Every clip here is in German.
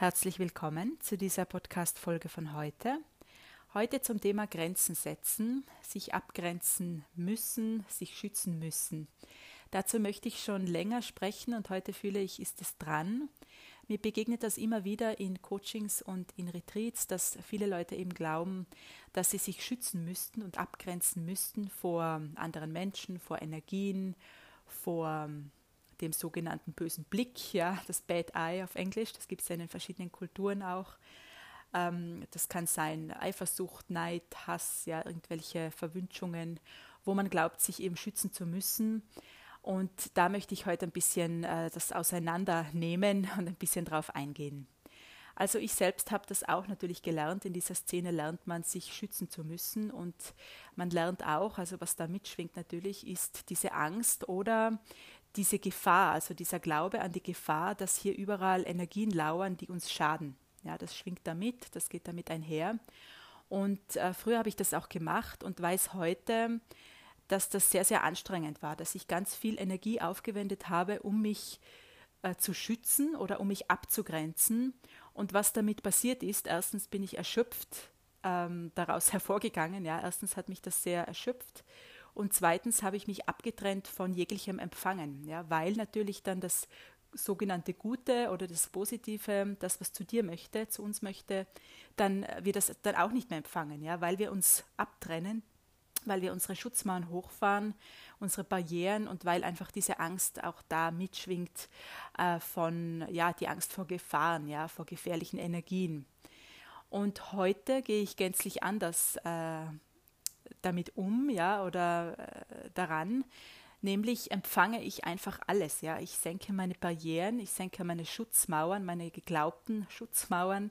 Herzlich willkommen zu dieser Podcast-Folge von heute. Heute zum Thema Grenzen setzen, sich abgrenzen müssen, sich schützen müssen. Dazu möchte ich schon länger sprechen und heute fühle ich, ist es dran. Mir begegnet das immer wieder in Coachings und in Retreats, dass viele Leute eben glauben, dass sie sich schützen müssten und abgrenzen müssten vor anderen Menschen, vor Energien, vor dem sogenannten bösen Blick, ja, das Bad Eye auf Englisch, das gibt es ja in den verschiedenen Kulturen auch. Ähm, das kann sein Eifersucht, Neid, Hass, ja, irgendwelche Verwünschungen, wo man glaubt, sich eben schützen zu müssen. Und da möchte ich heute ein bisschen äh, das auseinandernehmen und ein bisschen drauf eingehen. Also ich selbst habe das auch natürlich gelernt. In dieser Szene lernt man, sich schützen zu müssen. Und man lernt auch, also was da mitschwingt natürlich, ist diese Angst oder diese Gefahr, also dieser Glaube an die Gefahr, dass hier überall Energien lauern, die uns schaden. Ja, das schwingt damit, das geht damit einher. Und äh, früher habe ich das auch gemacht und weiß heute, dass das sehr, sehr anstrengend war, dass ich ganz viel Energie aufgewendet habe, um mich äh, zu schützen oder um mich abzugrenzen. Und was damit passiert ist, erstens bin ich erschöpft ähm, daraus hervorgegangen. Ja, erstens hat mich das sehr erschöpft und zweitens habe ich mich abgetrennt von jeglichem Empfangen, ja, weil natürlich dann das sogenannte Gute oder das Positive, das, was zu dir möchte, zu uns möchte, dann wir das dann auch nicht mehr empfangen, ja, weil wir uns abtrennen, weil wir unsere Schutzmauern hochfahren, unsere Barrieren und weil einfach diese Angst auch da mitschwingt äh, von, ja, die Angst vor Gefahren, ja, vor gefährlichen Energien. Und heute gehe ich gänzlich anders äh, damit um, ja, oder äh, daran. Nämlich empfange ich einfach alles, ja. Ich senke meine Barrieren, ich senke meine Schutzmauern, meine geglaubten Schutzmauern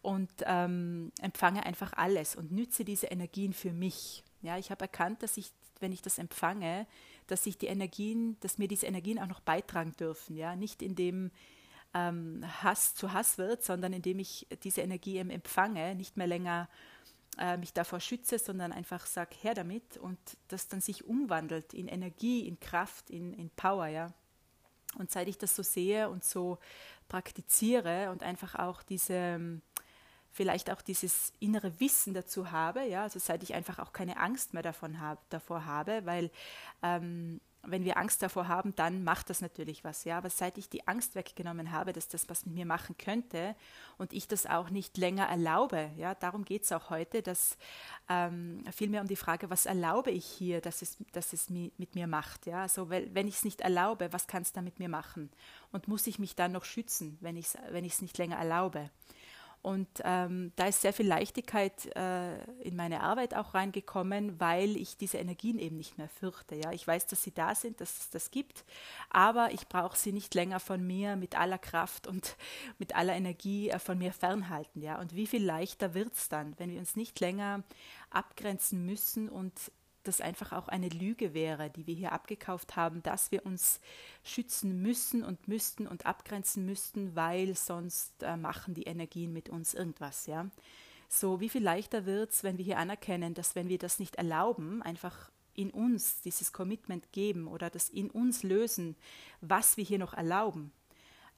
und ähm, empfange einfach alles und nütze diese Energien für mich. Ja, ich habe erkannt, dass ich, wenn ich das empfange, dass ich die Energien, dass mir diese Energien auch noch beitragen dürfen, ja, nicht indem ähm, Hass zu Hass wird, sondern indem ich diese Energie eben empfange, nicht mehr länger mich davor schütze, sondern einfach sage, her damit und das dann sich umwandelt in Energie, in Kraft, in, in Power, ja. Und seit ich das so sehe und so praktiziere und einfach auch diese, vielleicht auch dieses innere Wissen dazu habe, ja, also seit ich einfach auch keine Angst mehr davon hab, davor habe, weil ähm, wenn wir Angst davor haben, dann macht das natürlich was, ja. Aber seit ich die Angst weggenommen habe, dass das was mit mir machen könnte und ich das auch nicht länger erlaube, ja, darum geht es auch heute, dass ähm, vielmehr um die Frage, was erlaube ich hier, dass es, dass es mit mir macht, ja. Also wenn ich es nicht erlaube, was kann es dann mit mir machen? Und muss ich mich dann noch schützen, wenn ich es wenn nicht länger erlaube? Und ähm, da ist sehr viel Leichtigkeit äh, in meine Arbeit auch reingekommen, weil ich diese Energien eben nicht mehr fürchte. Ja, ich weiß, dass sie da sind, dass es das gibt, aber ich brauche sie nicht länger von mir mit aller Kraft und mit aller Energie äh, von mir fernhalten. Ja, und wie viel leichter wird es dann, wenn wir uns nicht länger abgrenzen müssen und das einfach auch eine Lüge wäre, die wir hier abgekauft haben, dass wir uns schützen müssen und müssten und abgrenzen müssten, weil sonst äh, machen die Energien mit uns irgendwas, ja. So, wie viel leichter wird es, wenn wir hier anerkennen, dass wenn wir das nicht erlauben, einfach in uns dieses Commitment geben oder das in uns lösen, was wir hier noch erlauben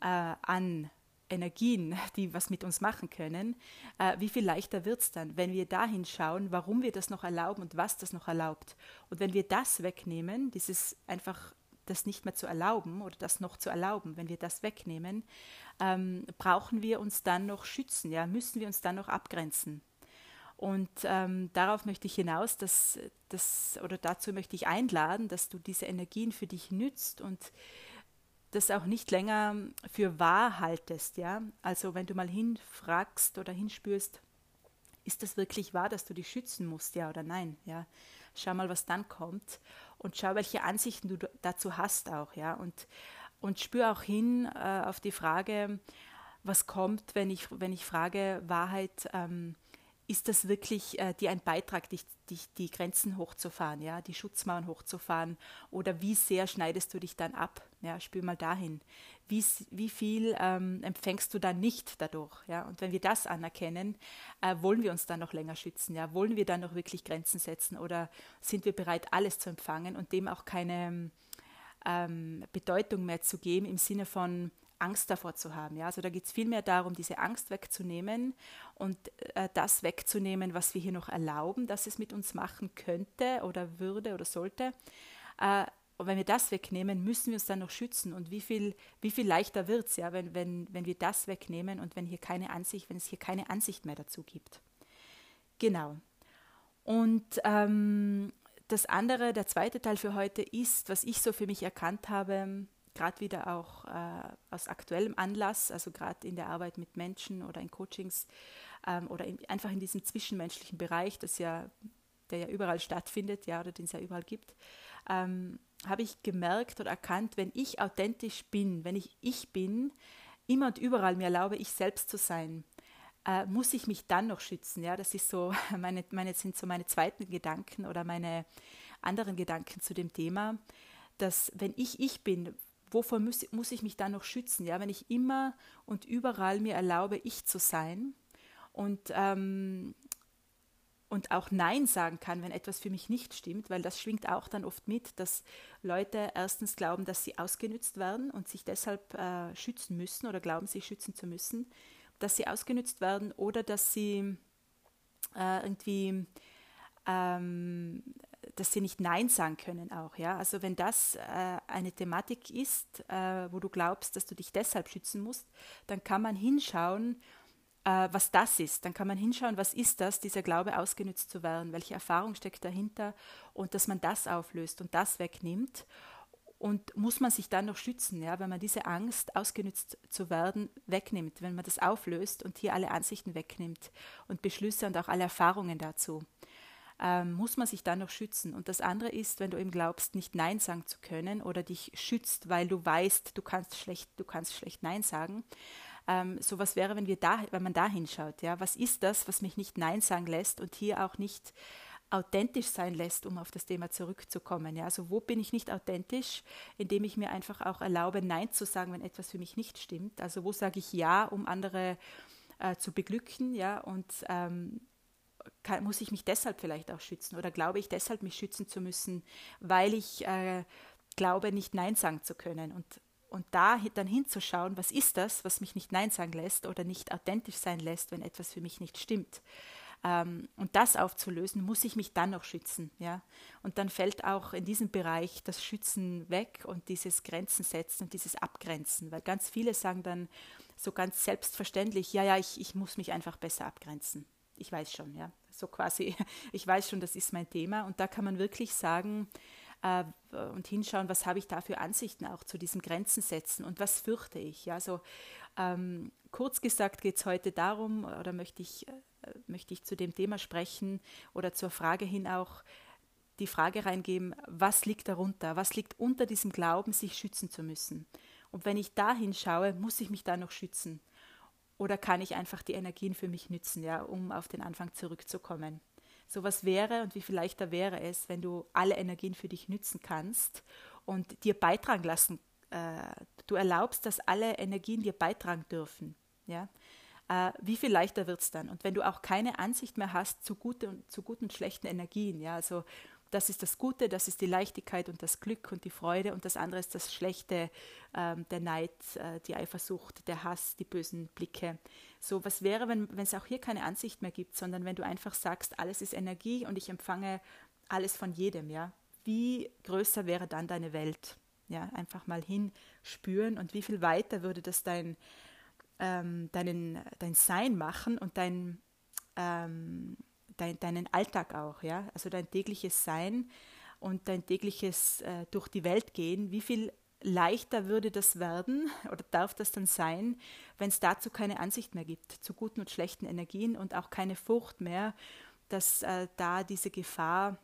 äh, an Energien, die was mit uns machen können, äh, wie viel leichter wird es dann, wenn wir dahin schauen, warum wir das noch erlauben und was das noch erlaubt. Und wenn wir das wegnehmen, dieses einfach das nicht mehr zu erlauben oder das noch zu erlauben, wenn wir das wegnehmen, ähm, brauchen wir uns dann noch schützen, ja, müssen wir uns dann noch abgrenzen. Und ähm, darauf möchte ich hinaus, dass, dass, oder dazu möchte ich einladen, dass du diese Energien für dich nützt und das auch nicht länger für wahr haltest, ja. Also wenn du mal hinfragst oder hinspürst, ist das wirklich wahr, dass du dich schützen musst, ja oder nein, ja. Schau mal, was dann kommt und schau, welche Ansichten du dazu hast auch, ja. Und, und spür auch hin äh, auf die Frage, was kommt, wenn ich, wenn ich frage, Wahrheit, ähm, ist das wirklich äh, dir ein Beitrag, dich, dich, die Grenzen hochzufahren, ja, die Schutzmauern hochzufahren? Oder wie sehr schneidest du dich dann ab? Ja, spür mal dahin. Wie, wie viel ähm, empfängst du dann nicht dadurch? Ja? Und wenn wir das anerkennen, äh, wollen wir uns dann noch länger schützen? Ja? Wollen wir dann noch wirklich Grenzen setzen? Oder sind wir bereit, alles zu empfangen und dem auch keine ähm, Bedeutung mehr zu geben im Sinne von Angst davor zu haben. Ja? Also da geht es vielmehr darum, diese Angst wegzunehmen und äh, das wegzunehmen, was wir hier noch erlauben, dass es mit uns machen könnte oder würde oder sollte. Äh, und wenn wir das wegnehmen, müssen wir uns dann noch schützen. Und wie viel, wie viel leichter wird es, ja, wenn, wenn, wenn wir das wegnehmen und wenn hier keine Ansicht, wenn es hier keine Ansicht mehr dazu gibt. Genau. Und ähm, das andere, der zweite Teil für heute ist, was ich so für mich erkannt habe, gerade wieder auch äh, aus aktuellem Anlass, also gerade in der Arbeit mit Menschen oder in Coachings ähm, oder in, einfach in diesem zwischenmenschlichen Bereich, das ja, der ja überall stattfindet, ja, oder den es ja überall gibt, ähm, habe ich gemerkt oder erkannt, wenn ich authentisch bin, wenn ich ich bin, immer und überall mir erlaube, ich selbst zu sein, äh, muss ich mich dann noch schützen? Ja, das ist so, meine, meine sind so meine zweiten Gedanken oder meine anderen Gedanken zu dem Thema, dass wenn ich ich bin, wovor muss, muss ich mich dann noch schützen? Ja, wenn ich immer und überall mir erlaube, ich zu sein und ähm, und auch Nein sagen kann, wenn etwas für mich nicht stimmt, weil das schwingt auch dann oft mit, dass Leute erstens glauben, dass sie ausgenützt werden und sich deshalb äh, schützen müssen oder glauben, sich schützen zu müssen, dass sie ausgenützt werden oder dass sie äh, irgendwie, ähm, dass sie nicht Nein sagen können auch. Ja? Also wenn das äh, eine Thematik ist, äh, wo du glaubst, dass du dich deshalb schützen musst, dann kann man hinschauen, äh, was das ist. Dann kann man hinschauen, was ist das, dieser Glaube ausgenützt zu werden, welche Erfahrung steckt dahinter und dass man das auflöst und das wegnimmt. Und muss man sich dann noch schützen, ja, wenn man diese Angst, ausgenützt zu werden, wegnimmt, wenn man das auflöst und hier alle Ansichten wegnimmt und Beschlüsse und auch alle Erfahrungen dazu, ähm, muss man sich dann noch schützen. Und das andere ist, wenn du eben glaubst, nicht Nein sagen zu können oder dich schützt, weil du weißt, du kannst schlecht, du kannst schlecht Nein sagen, ähm, so was wäre, wenn wir da, wenn man da hinschaut, ja, was ist das, was mich nicht Nein sagen lässt und hier auch nicht authentisch sein lässt, um auf das Thema zurückzukommen. Ja, also wo bin ich nicht authentisch, indem ich mir einfach auch erlaube, Nein zu sagen, wenn etwas für mich nicht stimmt. Also wo sage ich Ja, um andere äh, zu beglücken, ja, und ähm, kann, muss ich mich deshalb vielleicht auch schützen oder glaube ich deshalb, mich schützen zu müssen, weil ich äh, glaube, nicht Nein sagen zu können. Und und da dann hinzuschauen, was ist das, was mich nicht Nein sagen lässt oder nicht authentisch sein lässt, wenn etwas für mich nicht stimmt. Ähm, und das aufzulösen, muss ich mich dann noch schützen. Ja? Und dann fällt auch in diesem Bereich das Schützen weg und dieses Grenzen setzen und dieses Abgrenzen, weil ganz viele sagen dann so ganz selbstverständlich, ja, ja, ich, ich muss mich einfach besser abgrenzen. Ich weiß schon, ja. So quasi, ich weiß schon, das ist mein Thema. Und da kann man wirklich sagen, äh, und hinschauen, was habe ich da für Ansichten auch zu diesen Grenzen setzen und was fürchte ich. Ja, so ähm, kurz gesagt geht es heute darum, oder möchte ich, äh, möchte ich zu dem Thema sprechen oder zur Frage hin auch die Frage reingeben, was liegt darunter, was liegt unter diesem Glauben, sich schützen zu müssen. Und wenn ich da hinschaue, muss ich mich da noch schützen? Oder kann ich einfach die Energien für mich nützen, ja, um auf den Anfang zurückzukommen? sowas wäre und wie viel leichter wäre es, wenn du alle Energien für dich nützen kannst und dir beitragen lassen. Äh, du erlaubst, dass alle Energien dir beitragen dürfen. Ja? Äh, wie viel leichter wird es dann? Und wenn du auch keine Ansicht mehr hast zu, gute, zu guten und schlechten Energien, ja, also das ist das Gute, das ist die Leichtigkeit und das Glück und die Freude und das andere ist das Schlechte, ähm, der Neid, äh, die Eifersucht, der Hass, die bösen Blicke. So, was wäre, wenn, es auch hier keine Ansicht mehr gibt, sondern wenn du einfach sagst, alles ist Energie und ich empfange alles von jedem, ja? Wie größer wäre dann deine Welt? Ja, einfach mal hinspüren und wie viel weiter würde das dein, ähm, deinen, dein Sein machen und dein, ähm, dein, deinen Alltag auch, ja, also dein tägliches Sein und dein tägliches äh, durch die Welt gehen, wie viel leichter würde das werden oder darf das dann sein, wenn es dazu keine Ansicht mehr gibt, zu guten und schlechten Energien und auch keine Furcht mehr, dass äh, da diese Gefahr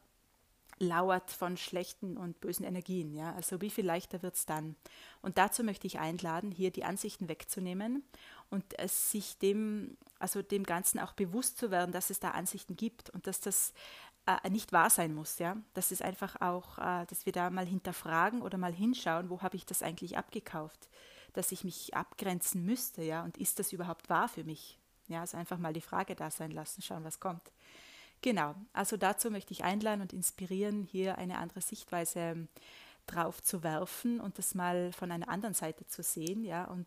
lauert von schlechten und bösen Energien. Ja? Also wie viel leichter wird es dann? Und dazu möchte ich einladen, hier die Ansichten wegzunehmen und es sich dem, also dem Ganzen auch bewusst zu werden, dass es da Ansichten gibt und dass das äh, nicht wahr sein muss, ja. Das ist einfach auch, äh, dass wir da mal hinterfragen oder mal hinschauen, wo habe ich das eigentlich abgekauft, dass ich mich abgrenzen müsste, ja, und ist das überhaupt wahr für mich? Ja, also einfach mal die Frage da sein lassen, schauen, was kommt. Genau, also dazu möchte ich einladen und inspirieren, hier eine andere Sichtweise drauf zu werfen und das mal von einer anderen Seite zu sehen, ja, und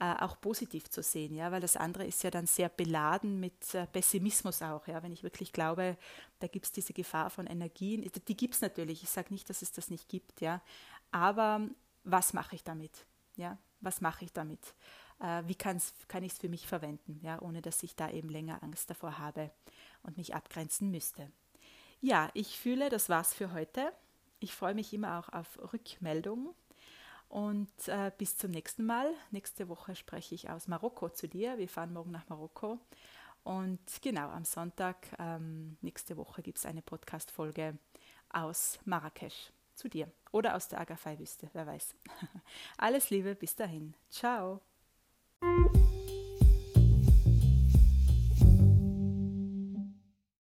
äh, auch positiv zu sehen, ja, weil das andere ist ja dann sehr beladen mit äh, Pessimismus auch, ja, wenn ich wirklich glaube, da gibt es diese Gefahr von Energien, die gibt es natürlich, ich sage nicht, dass es das nicht gibt, ja, aber was mache ich damit, ja, was mache ich damit, äh, wie kann's, kann ich es für mich verwenden, ja, ohne dass ich da eben länger Angst davor habe und mich abgrenzen müsste. Ja, ich fühle, das war's für heute. Ich freue mich immer auch auf Rückmeldungen und äh, bis zum nächsten Mal. Nächste Woche spreche ich aus Marokko zu dir. Wir fahren morgen nach Marokko. Und genau, am Sonntag ähm, nächste Woche gibt es eine Podcast-Folge aus Marrakesch zu dir oder aus der Agafei-Wüste, wer weiß. Alles Liebe, bis dahin. Ciao.